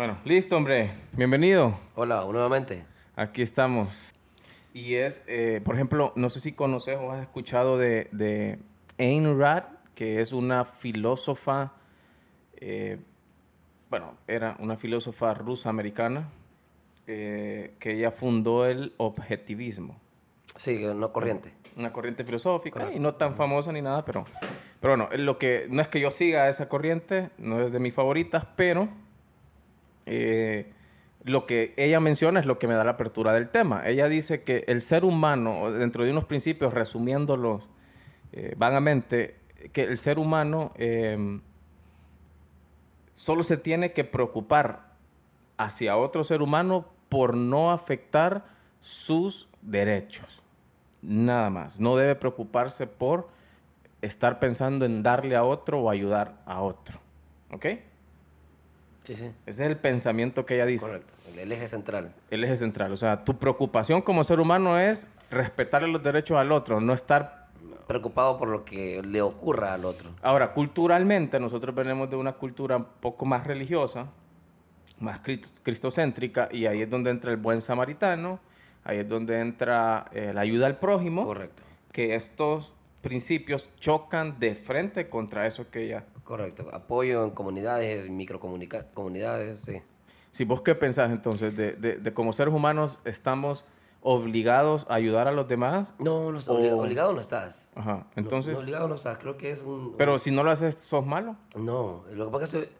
Bueno, listo, hombre. Bienvenido. Hola, nuevamente. Aquí estamos. Y es, eh, por ejemplo, no sé si conoces o has escuchado de, de Ayn Rand, que es una filósofa, eh, bueno, era una filósofa rusa-americana, eh, que ella fundó el objetivismo. Sí, una corriente. Una corriente filosófica y no tan famosa ni nada, pero, pero bueno, lo que, no es que yo siga esa corriente, no es de mis favoritas, pero eh, lo que ella menciona es lo que me da la apertura del tema. Ella dice que el ser humano, dentro de unos principios, resumiéndolos eh, vagamente, que el ser humano eh, solo se tiene que preocupar hacia otro ser humano por no afectar sus derechos. Nada más. No debe preocuparse por estar pensando en darle a otro o ayudar a otro. ¿Ok? Sí, sí. Ese es el pensamiento que ella dice. Correcto. El eje central. El eje central. O sea, tu preocupación como ser humano es respetarle los derechos al otro, no estar... Preocupado por lo que le ocurra al otro. Ahora, culturalmente, nosotros venimos de una cultura un poco más religiosa, más cristocéntrica, y ahí es donde entra el buen samaritano, ahí es donde entra eh, la ayuda al prójimo. Correcto. Que estos principios chocan de frente contra eso que ella... Correcto. Apoyo en comunidades, microcomunidades, sí. Si vos qué pensás entonces, de, de, de como seres humanos estamos obligados a ayudar a los demás? No, no obligado no estás. Ajá, entonces... No, obligado no estás, creo que es un... Pero si no lo haces, ¿sos malo? No, lo que pasa es que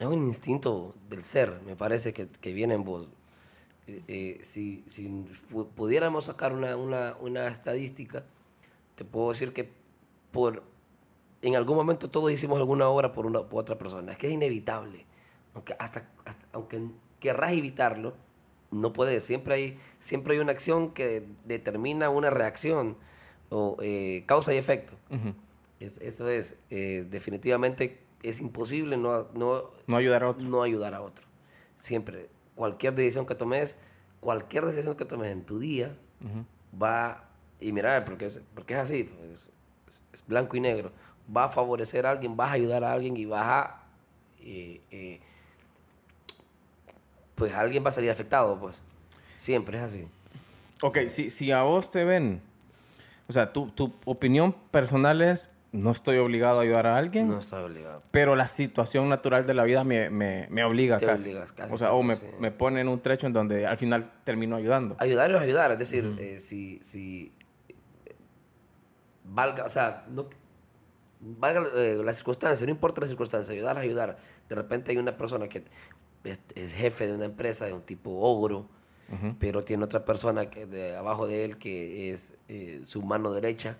es un instinto del ser, me parece que, que viene en vos. Eh, eh, si, si pudiéramos sacar una, una, una estadística, te puedo decir que por en algún momento todos hicimos alguna obra por una por otra persona. Es que es inevitable. Aunque hasta, aunque querrás evitarlo, no puedes. Siempre hay, siempre hay una acción que determina una reacción o eh, causa y efecto. es, eso es, eh, definitivamente es imposible no, no, no, ayudar a otro. No ayudar a otro. Siempre, cualquier decisión que tomes, cualquier decisión que tomes en tu día, va, y mirar, porque es, porque es así, pues, es blanco y negro va a favorecer a alguien, vas a ayudar a alguien y vas a... Eh, eh, pues alguien va a salir afectado, pues. Siempre es así. Ok, si, si a vos te ven, o sea, tu, tu opinión personal es, no estoy obligado a ayudar a alguien. No estoy obligado. Pero la situación natural de la vida me, me, me obliga te casi. Obligas casi. O sea, o me, me, pone en un trecho en donde al final termino ayudando. Ayudar es ayudar, es decir, eh, si, si valga, o sea, no, valga eh, la circunstancia, no importa la circunstancia, ayudar ayudar. De repente hay una persona que es, jefe de una empresa, de un tipo ogro, pero tiene otra persona que de abajo de él que es eh, su mano derecha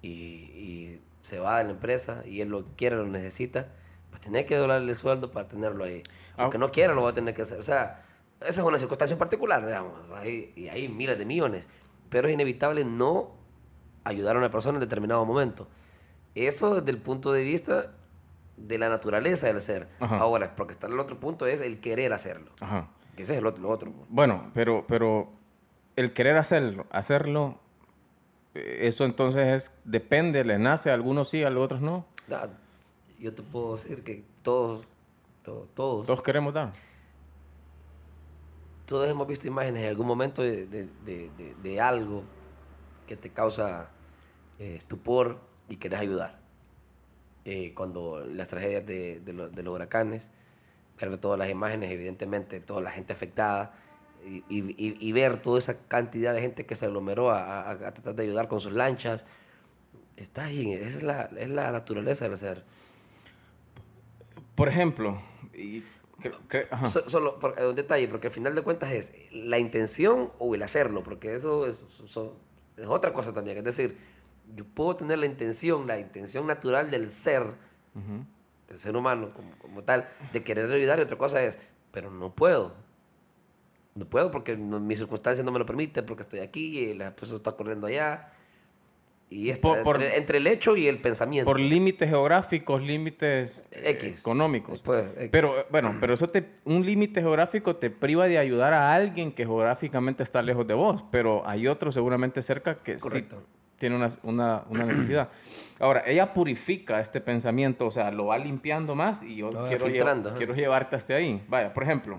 y, se va de la empresa y él lo quiere, lo necesita, pues tiene que doblarle el sueldo para tenerlo ahí. Ah. Aunque no quiera, lo va a tener que hacer. O sea, esa es una circunstancia particular, digamos, y hay miles de millones, pero es inevitable no ayudar a una persona en determinado momento. Eso desde el punto de vista de la naturaleza del ser. Ahora, porque está el otro punto es el querer hacerlo. Ajá. Que ese es el otro, lo otro. Bueno, pero, pero el querer hacerlo, hacerlo, eh, eso entonces es, depende, le nace, a algunos sí, a los otros no. yo te puedo decir que todos, todos, todos. Todos queremos dar. Todos hemos visto imágenes en algún momento de, de, de, de algo que te causa eh, estupor y querés ayudar. Eh, cuando las tragedias de, de, los huracanes, ver todas las imágenes, evidentemente, toda la gente afectada y, y, y ver toda esa cantidad de gente que se aglomeró a, a, tratar de ayudar con sus lanchas, está ahí, esa es la, es la naturaleza del ser. Por ejemplo, y solo por, un detalle, porque al final de cuentas es la intención o el hacerlo, porque eso es, es otra cosa también. Es decir, yo puedo tener la intención, la intención natural del ser, del ser humano como, como, tal, de querer ayudar y otra cosa es, pero no puedo. No puedo porque mi circunstancia no me lo permite, porque estoy aquí y la persona está corriendo allá. Y entre, el hecho y el pensamiento. Por límites geográficos, límites eh, económicos. Pero bueno, pero eso te, un límite geográfico te priva de ayudar a alguien que geográficamente está lejos de vos, pero hay otro seguramente cerca que sí tiene una, una, una necesidad. Ahora, ella purifica este pensamiento, o sea, lo va limpiando más y yo quiero, quiero llevarte hasta ahí. Vaya, por ejemplo,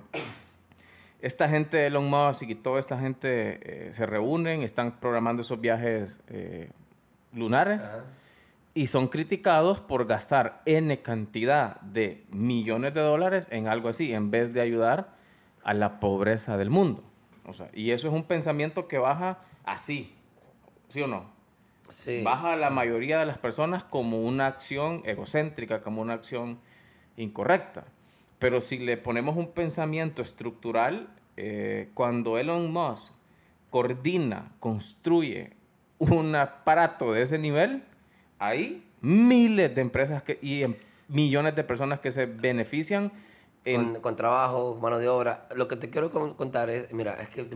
esta gente de Elon Musk y toda esta gente eh, se reúnen, están programando esos viajes eh, lunares y son criticados por gastar N cantidad de millones de dólares en algo así, en vez de ayudar a la pobreza del mundo. O sea, y eso es un pensamiento que baja así, ¿sí o no? Sí, baja a la mayoría de las personas como una acción egocéntrica, como una acción incorrecta. Pero si le ponemos un pensamiento estructural, eh, cuando Elon Musk coordina, construye un aparato de ese nivel, hay miles de empresas que, y em, millones de personas que se benefician con, trabajo, mano de obra. Lo que te quiero contar es, mira, es que...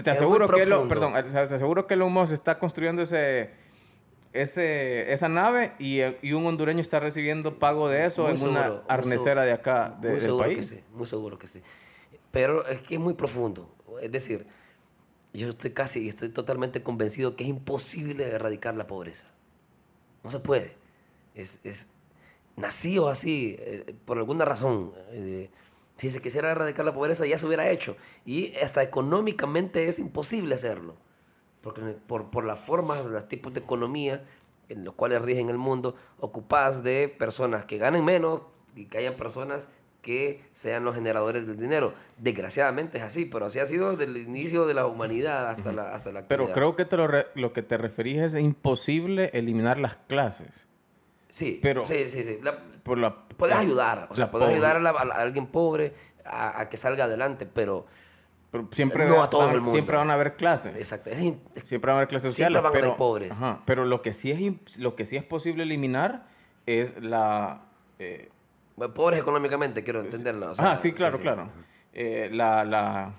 te, aseguro que lo, perdón, te aseguro que Elon Musk está construyendo ese, ese, esa nave y, y, un hondureño está recibiendo pago de eso en una arnecera de acá de, muy del país. Que sí, muy seguro que sí. Pero es que es muy profundo. Es decir, yo estoy casi, estoy totalmente convencido que es imposible erradicar la pobreza. No se puede. Es, es nacido así, eh, por alguna razón. Eh, si se quisiera erradicar la pobreza, ya se hubiera hecho. Y hasta económicamente es imposible hacerlo. Porque por, por las formas, los tipos de economía en los cuales rigen el mundo, ocupadas de personas que ganen menos y que hayan personas que sean los generadores del dinero. Desgraciadamente es así, pero así ha sido desde el inicio de la humanidad hasta, la, hasta la actualidad. Pero creo que te lo, lo, que te referís es imposible eliminar las clases. Sí, pero sí, sí, sí. por la, puedes ayudar, o sea, puedes ayudar a, alguien pobre a, que salga adelante, pero, siempre no a todo el mundo. Siempre van a haber clases. Exacto. siempre van a haber clases sociales. Siempre van pero, a haber pobres. pero lo que, sí es, lo que sí es posible eliminar es la... Eh, pobres económicamente, quiero entenderlo. ah, sí, claro, claro. Eh, la, la,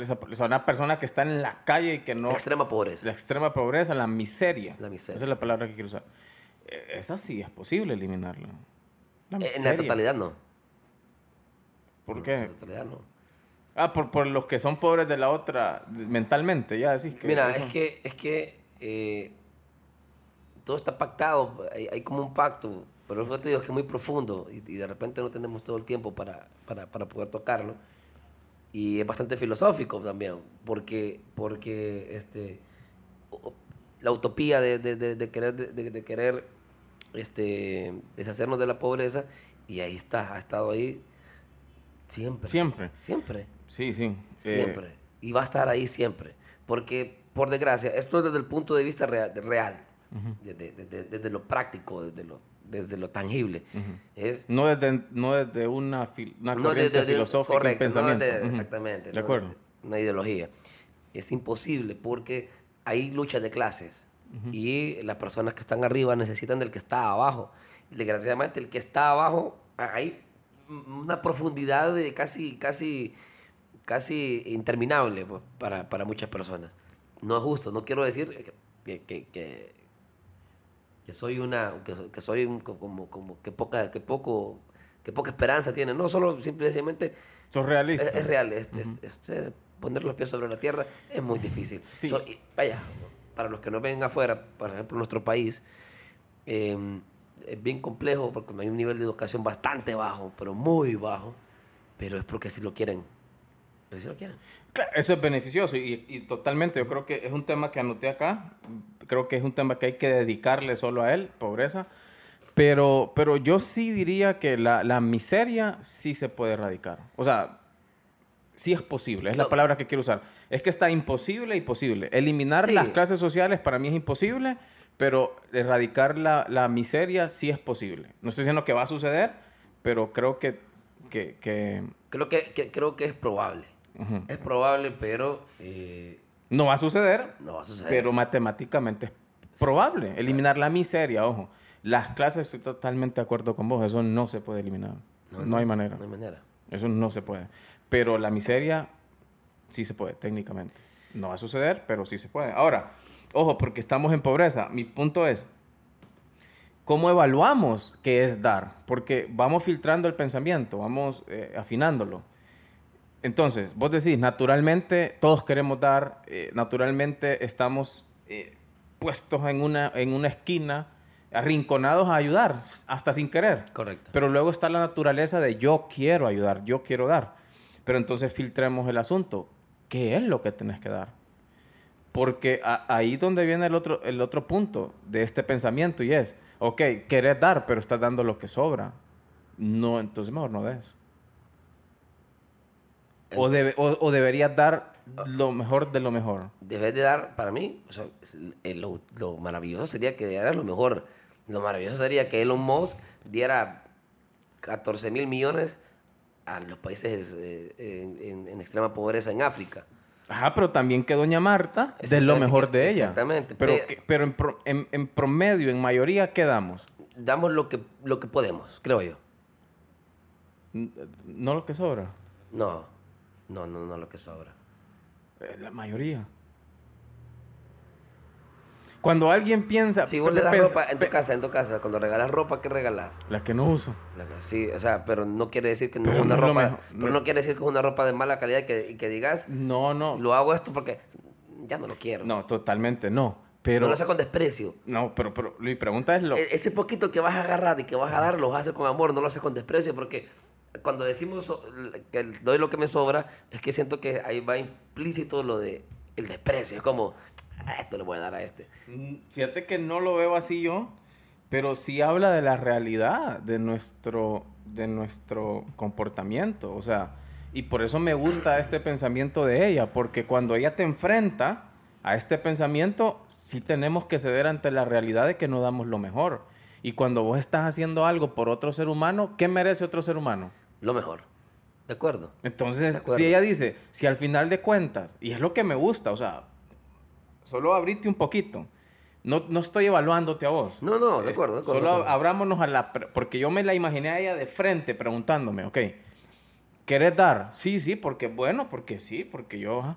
es una persona que está en la calle y que no... La extrema pobreza. La extrema pobreza, la miseria. La miseria. Esa es la palabra que quiero usar. Eh, esa sí es posible eliminarla. en la totalidad no. ¿Por qué? En la totalidad no. Ah, por, por, los que son pobres de la otra, mentalmente, ya decís que... Mira, es que, es que eh, todo está pactado, hay, hay, como un pacto, pero eso te digo que es muy profundo y, de repente no tenemos todo el tiempo para, para, para, poder tocarlo. Y es bastante filosófico también, porque, porque este, la utopía de, de, de querer, de, querer este, deshacernos de la pobreza, y ahí está, ha estado ahí siempre. Siempre. Siempre. Sí, sí. Siempre. Eh, y va a estar ahí siempre. Porque, por desgracia, esto es desde el punto de vista real, real desde, lo práctico, desde lo, desde lo tangible. es, no, desde, no desde una, una corriente filosófica, correcto, pensamiento. Exactamente. De acuerdo. Una ideología. Es imposible porque hay luchas de clases y las personas que están arriba necesitan del que está abajo. Desgraciadamente, el que está abajo, hay una profundidad de casi, casi, casi interminable pues, para, para, muchas personas. No es justo, no quiero decir que, que, que, que soy una, que, soy como, como que poca, que poco, que poca esperanza tiene. No solo simplemente... Sos realista. Es, real, es, poner los pies sobre la tierra es muy difícil. vaya, para los que no ven afuera, por ejemplo, nuestro país, em, es bien complejo porque hay un nivel de educación bastante bajo, pero muy bajo, pero es porque si lo quieren. Si lo quieren. Claro, eso es beneficioso y, y, totalmente. Yo creo que es un tema que anoté acá. Creo que es un tema que hay que dedicarle solo a él, pobreza. Pero, pero yo sí diría que la, la miseria sí se puede erradicar. O sea, sí es posible, es la palabra que quiero usar. Es que está imposible y posible. Eliminar las clases sociales para mí es imposible, pero erradicar la, la, miseria sí es posible. No estoy diciendo que va a suceder, pero creo que... que, que... Creo, que, creo que es probable. Es probable, pero... Eh, no va a suceder. No va a suceder. Pero matemáticamente es probable. Eliminar la miseria, ojo. Las clases, estoy totalmente de acuerdo con vos. Eso no se puede eliminar. No, hay manera. No hay manera. Eso no se puede. Pero la miseria sí se puede, técnicamente. No va a suceder, pero sí se puede. Ahora, ojo, porque estamos en pobreza. Mi punto es, ¿cómo evaluamos qué es dar? Porque vamos filtrando el pensamiento, vamos eh, afinándolo. Entonces, vos decís, naturalmente todos queremos dar, eh, naturalmente estamos eh, puestos en una, en una esquina arrinconados a ayudar, hasta sin querer. Correcto. Pero luego está la naturaleza de yo quiero ayudar, yo quiero dar. Pero entonces filtremos el asunto. ¿Qué es lo que tenés que dar? Porque ahí donde viene el otro, el otro punto de este pensamiento y es, ok, querés dar, pero estás dando lo que sobra. No, entonces mejor no des. O, debe, o, deberías dar lo mejor de lo mejor. Debes de dar, para mí, o sea, eh, lo, lo, maravilloso sería que dieras lo mejor. Lo maravilloso sería que Elon Musk diera 14 mil millones a los países eh, en, en, extrema pobreza en África. Ajá, pero también que Doña Marta de lo mejor de ella. Exactamente. Pero, pero en, en, en, promedio, en mayoría, ¿qué damos? Damos lo que, lo que podemos, creo yo. ¿No lo que sobra? No, no, no, no lo que sobra. La mayoría. Cuando alguien piensa... Si vos le das ropa en tu casa, en tu casa, cuando regalas ropa, ¿qué regalas? La que no uso. sí, o sea, pero no quiere decir que no es una ropa... pero no, quiere decir que es una ropa de mala calidad y que, que digas... No, no. Lo hago esto porque ya no lo quiero. No, totalmente no. Pero, no lo hace con desprecio. No, pero, pero mi pregunta es lo... E, ese poquito que vas a agarrar y que vas a dar, lo vas a hacer con amor, no lo haces con desprecio porque cuando decimos que doy lo que me sobra, es que siento que ahí va implícito lo de el desprecio. Es como, ah, esto le voy a dar a este. Mm, fíjate que no lo veo así yo, pero sí habla de la realidad de nuestro, de nuestro comportamiento. O sea, y por eso me gusta este pensamiento de ella, porque cuando ella te enfrenta a este pensamiento, sí tenemos que ceder ante la realidad de que no damos lo mejor. Y cuando vos estás haciendo algo por otro ser humano, ¿qué merece otro ser humano? Lo mejor. ¿De acuerdo? Entonces, si ella dice, si al final de cuentas, y es lo que me gusta, o sea, solo abrite un poquito. No, no estoy evaluándote a vos. No, no, de acuerdo, de acuerdo. Solo abrámonos a la... Porque yo me la imaginé a ella de frente preguntándome, ok, ¿querés dar? Sí, sí, porque bueno, porque sí, porque yo...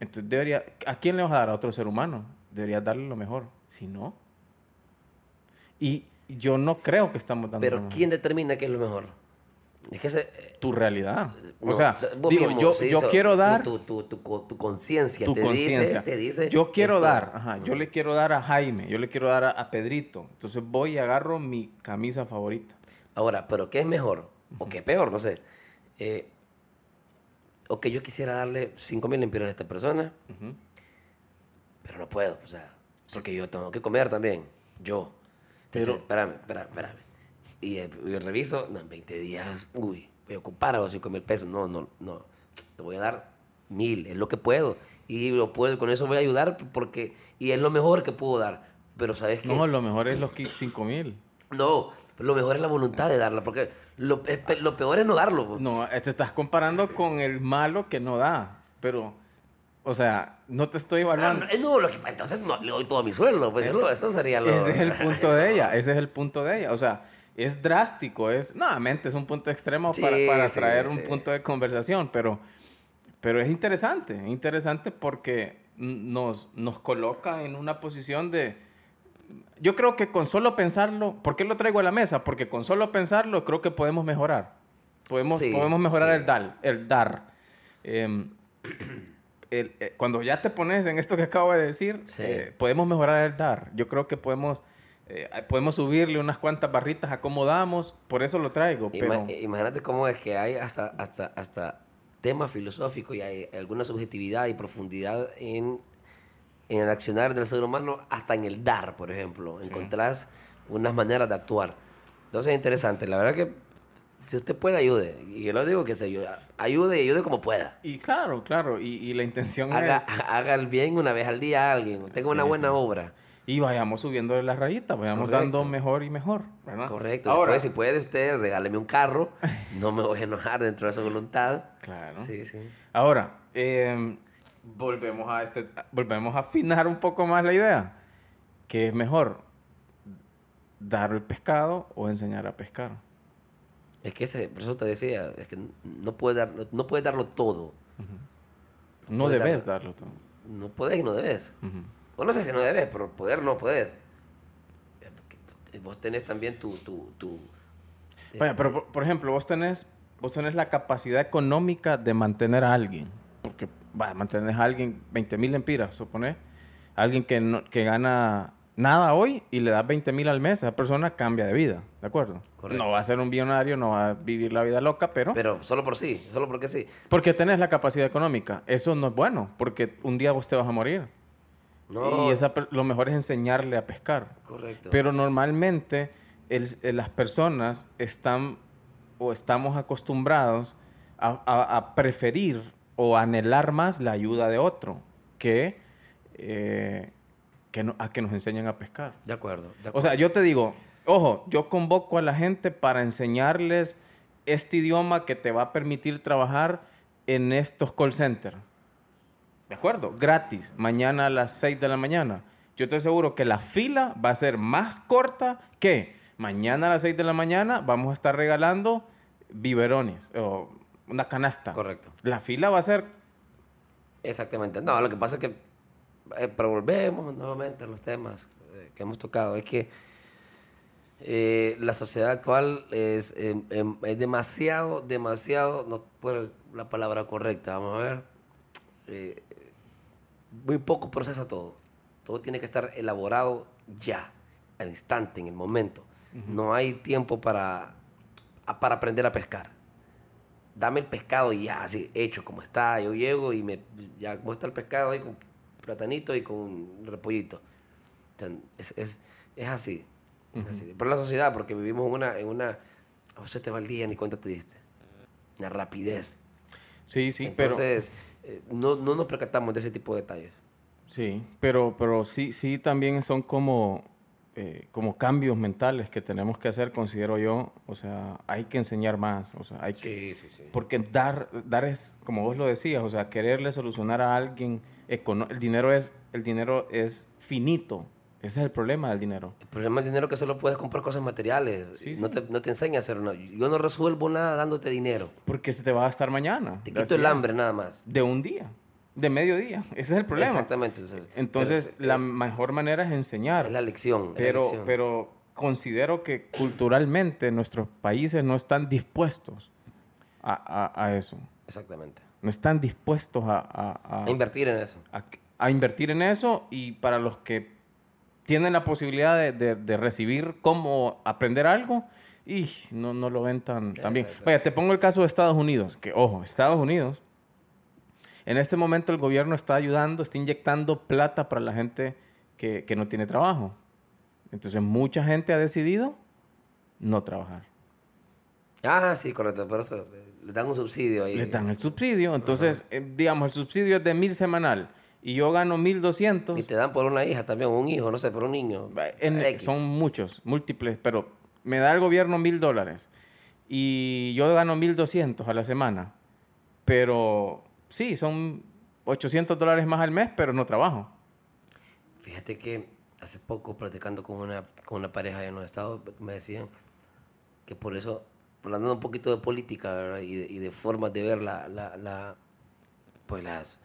Entonces debería... ¿A quién le vas a dar? A otro ser humano. Deberías darle lo mejor. Si no... Y yo no creo que estamos dando Pero ¿quién determina qué es lo mejor? Es que ese, tu realidad. o sea, digo, yo, yo quiero dar... Tu, tu, tu, tu conciencia te, dice, te dice... Yo quiero dar, ajá, yo le quiero dar a Jaime, yo le quiero dar a, Pedrito. Entonces voy y agarro mi camisa favorita. Ahora, ¿pero qué es mejor? ¿O qué es peor? No sé. Eh, o que yo quisiera darle 5 mil lempiras a esta persona, pero no puedo, o sea, porque yo tengo que comer también, yo. Entonces, espérame, espérame, espérame. Y, eh, yo reviso, no, en 20 días, uy, voy a ocupar a 5 mil pesos. No, no, no. Te voy a dar mil, es lo que puedo. Y lo puedo, con eso voy a ayudar porque, y es lo mejor que puedo dar. Pero ¿sabes qué? No, lo mejor es los 5 mil. No, lo mejor es la voluntad de darla, porque lo, lo peor es no darlo. Pues. No, te estás comparando con el malo que no da, pero, o sea, no te estoy evaluando. Ah, no, lo que, entonces no, le doy todo mi sueldo, pues eso sería lo... Ese es el punto de ella, ese es el punto de ella, o sea, es drástico, es, nuevamente, es un punto extremo para, para traer un punto de conversación, pero, pero es interesante, es interesante porque nos, nos coloca en una posición de, yo creo que con solo pensarlo, ¿por qué lo traigo a la mesa? Porque con solo pensarlo creo que podemos mejorar, podemos, podemos mejorar el dar, el dar. Em, eh, cuando ya te pones en esto que acabo de decir, eh, podemos mejorar el dar. Yo creo que podemos eh, podemos subirle unas cuantas barritas, acomodamos, por eso lo traigo. Pero... Imagínate cómo es que hay hasta, hasta, hasta tema filosófico y hay alguna subjetividad y profundidad en, en el accionar del ser humano, hasta en el dar, por ejemplo. Encontrás unas maneras de actuar. Entonces es interesante. La verdad que si usted puede, ayude. Y yo lo digo que se ayude. Ayude y ayude como pueda. Y claro, claro. Y, y la intención haga, es... Haga el bien una vez al día a alguien. Tenga una buena obra y vayamos subiendo las rayitas, vayamos dando mejor y mejor, ¿verdad? Correcto. Ahora, si puede usted, regáleme un carro, no me voy a enojar dentro de su voluntad. Claro. Sí, sí. Ahora, em, volvemos, a este, volvemos a afinar un poco más la idea. ¿Qué es mejor? ¿Dar el pescado o enseñar a pescar? Es que ese, por eso te decía, es que no puedes dar, no puedes darlo todo. No, debes darlo, todo. No puedes y no debes. O no sé si no debes, pero poder no puedes. Vos tenés también tu... tu, tu bueno, pero por, ejemplo, vos tenés, vos tenés la capacidad económica de mantener a alguien. Porque, va, mantener a alguien 20 mil empiras, supone. Alguien que, no, que gana nada hoy y le das 20 mil al mes, esa persona cambia de vida, ¿de acuerdo? No va a ser un billonario, no va a vivir la vida loca, pero... Pero solo por sí, solo porque sí. Porque tenés la capacidad económica. Eso no es bueno, porque un día vos te vas a morir. No. Y esa, lo mejor es enseñarle a pescar. Correcto. Pero normalmente las personas están o estamos acostumbrados a, preferir o anhelar más la ayuda de otro que... Eh, que a que nos enseñen a pescar. De acuerdo, O sea, yo te digo, ojo, yo convoco a la gente para enseñarles este idioma que te va a permitir trabajar en estos call centers. ¿De acuerdo? Gratis, mañana a las 6 de la mañana. Yo te aseguro que la fila va a ser más corta que mañana a las 6 de la mañana vamos a estar regalando biberones o una canasta. Correcto. La fila va a ser... Exactamente. No, lo que pasa es que eh, pero volvemos nuevamente a los temas eh, que hemos tocado. Es que eh, la sociedad actual es, em, em, es, demasiado, demasiado, no puedo la palabra correcta, vamos a ver. Muy poco procesa todo. Todo tiene que estar elaborado ya, al instante, en el momento. No hay tiempo para, para aprender a pescar. Dame el pescado y ya, así, hecho como está. Yo llego y me, ya, como está el pescado ahí, platanito y con un repollito. es, es, es, así. Por la sociedad, porque vivimos en una... En una o sea, te va el día, ni cuenta te diste. La rapidez. Sí, sí, Entonces, eh, no, no nos percatamos de ese tipo de detalles. Sí, pero, pero sí, sí también son como, eh, como cambios mentales que tenemos que hacer, considero yo. O sea, hay que enseñar más. O sea, hay sí, sí, sí. Porque dar, dar es, como vos lo decías, o sea, quererle solucionar a alguien el dinero es, el dinero es finito. Ese es el problema del dinero. El problema del dinero es que solo puedes comprar cosas materiales. no, Te, no, Te, enseña a hacer nada. Yo no resuelvo nada dándote dinero. Porque se te va a gastar mañana. Te quito el hambre nada más. De un día. De medio día. Ese es el problema. Exactamente. Entonces, la mejor manera es enseñar. Es la lección. Pero, pero considero que culturalmente nuestros países no están dispuestos a, a, a eso. Exactamente no están dispuestos a, a, invertir en eso. A, invertir en eso y para los que tienen la posibilidad de, de, recibir cómo aprender algo, y no, no lo ven tan, bien. Vaya, te pongo el caso de Estados Unidos, que ojo, Estados Unidos, en este momento el gobierno está ayudando, está inyectando plata para la gente que, que no tiene trabajo. Entonces mucha gente ha decidido no trabajar. Ah, sí, correcto, por eso le dan un subsidio ahí. Le dan el subsidio. Entonces, eh, digamos, el subsidio es de mil semanal y yo gano mil doscientos. Y te dan por una hija también, un hijo, no sé, por un niño. son muchos, múltiples, pero me da el gobierno mil dólares y yo gano mil doscientos a la semana. Pero sí, son 800 dólares más al mes, pero no trabajo. Fíjate que hace poco, platicando con una, con una pareja en los estados, me decían que por eso hablando un poquito de política y de, y de, formas de ver la, la, la, pues las,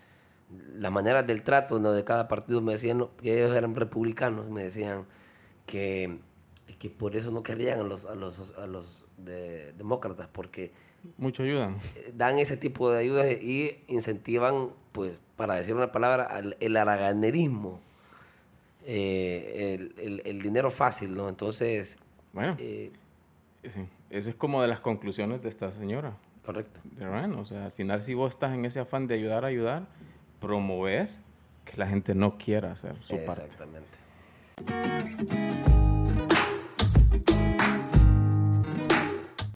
las maneras del trato de cada partido, me decían que ellos eran republicanos, me decían que, que por eso no querían a los, a los, a los demócratas, porque... Mucho ayudan. Eh, dan ese tipo de ayudas y incentivan, pues, para decir una palabra, el araganerismo, eh, el, el, dinero fácil, ¿no? Entonces... Bueno. Eh, sí. Eso es como de las conclusiones de esta señora. Correcto. bueno, o sea, al final si vos estás en ese afán de ayudar a ayudar, promoves que la gente no quiera hacer su parte. Exactamente.